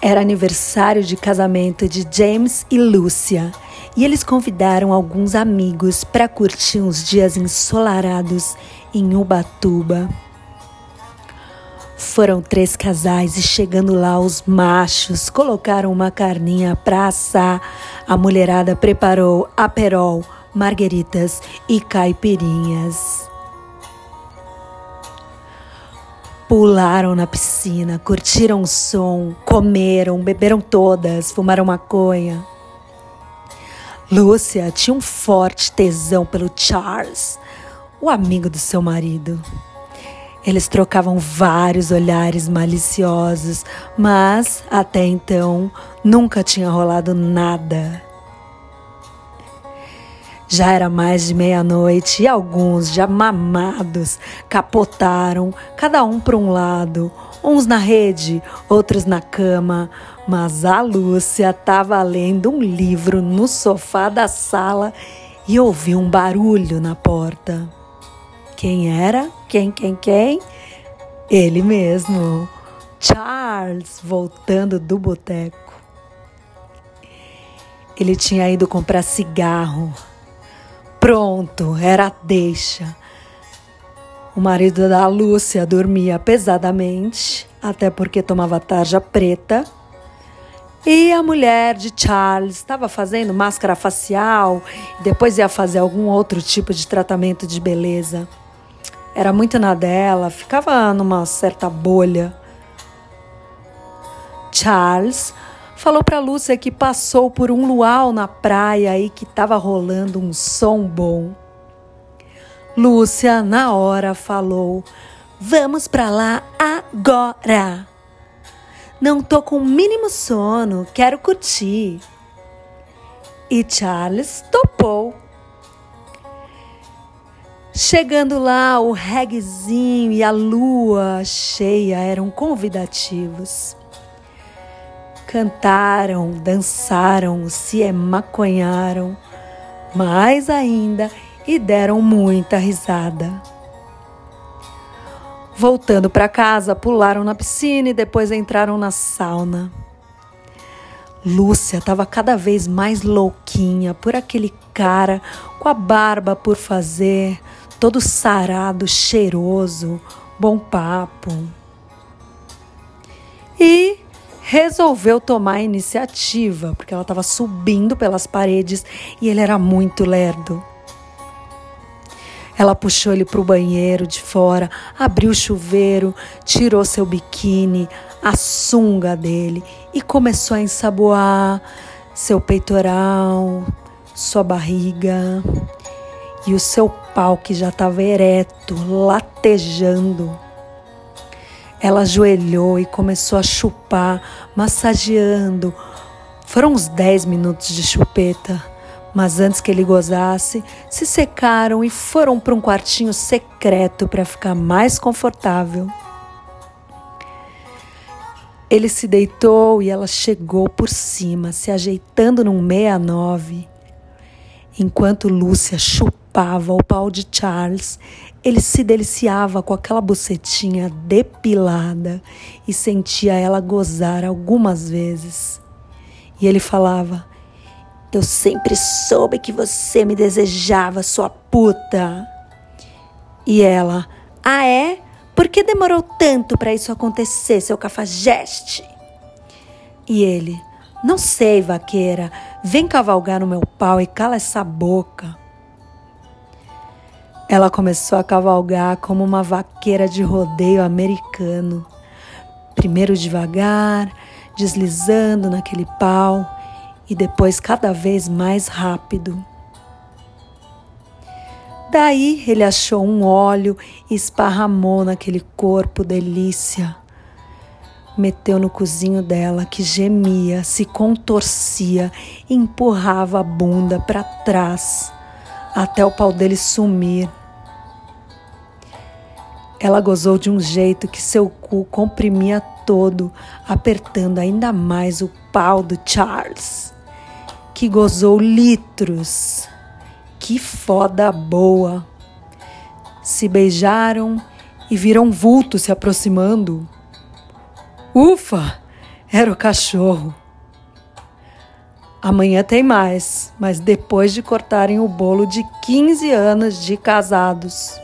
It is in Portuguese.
Era aniversário de casamento de James e Lúcia e eles convidaram alguns amigos para curtir uns dias ensolarados em Ubatuba. Foram três casais e chegando lá os machos colocaram uma carninha para assar. A mulherada preparou aperol, margueritas e caipirinhas. Pularam na piscina, curtiram o som, comeram, beberam todas, fumaram maconha. Lúcia tinha um forte tesão pelo Charles, o amigo do seu marido. Eles trocavam vários olhares maliciosos, mas até então nunca tinha rolado nada. Já era mais de meia-noite e alguns, já mamados, capotaram, cada um para um lado, uns na rede, outros na cama. Mas a Lúcia estava lendo um livro no sofá da sala e ouviu um barulho na porta. Quem era? Quem, quem, quem? Ele mesmo, Charles, voltando do boteco. Ele tinha ido comprar cigarro Pronto, era deixa. O marido da Lúcia dormia pesadamente, até porque tomava tarja preta. E a mulher de Charles estava fazendo máscara facial depois ia fazer algum outro tipo de tratamento de beleza. Era muito na dela, ficava numa certa bolha. Charles falou para Lúcia que passou por um luau na praia e que estava rolando um som bom. Lúcia, na hora, falou: Vamos para lá agora. Não tô com o mínimo sono, quero curtir. E Charles topou. Chegando lá, o reguezinho e a lua cheia eram convidativos. Cantaram, dançaram, se emaconharam, mais ainda e deram muita risada. Voltando para casa, pularam na piscina e depois entraram na sauna. Lúcia estava cada vez mais louquinha por aquele cara com a barba por fazer, todo sarado, cheiroso, bom papo. E resolveu tomar a iniciativa, porque ela estava subindo pelas paredes e ele era muito lerdo. Ela puxou ele para o banheiro de fora, abriu o chuveiro, tirou seu biquíni, a sunga dele e começou a ensaboar seu peitoral, sua barriga e o seu pau que já estava ereto, latejando. Ela ajoelhou e começou a chupar, massageando. Foram uns 10 minutos de chupeta, mas antes que ele gozasse, se secaram e foram para um quartinho secreto para ficar mais confortável. Ele se deitou e ela chegou por cima, se ajeitando num 69. Enquanto Lúcia chupava o pau de Charles, ele se deliciava com aquela bucetinha depilada e sentia ela gozar algumas vezes. E ele falava: Eu sempre soube que você me desejava, sua puta. E ela: Ah, é? Por que demorou tanto para isso acontecer, seu cafajeste? E ele: Não sei, vaqueira. Vem cavalgar no meu pau e cala essa boca. Ela começou a cavalgar como uma vaqueira de rodeio americano. Primeiro devagar, deslizando naquele pau e depois cada vez mais rápido. Daí ele achou um óleo e esparramou naquele corpo delícia. Meteu no cozinho dela, que gemia, se contorcia empurrava a bunda para trás até o pau dele sumir. Ela gozou de um jeito que seu cu comprimia todo, apertando ainda mais o pau do Charles, que gozou litros. Que foda boa! Se beijaram e viram vulto se aproximando. Ufa! era o cachorro. Amanhã tem mais, mas depois de cortarem o bolo de 15 anos de casados.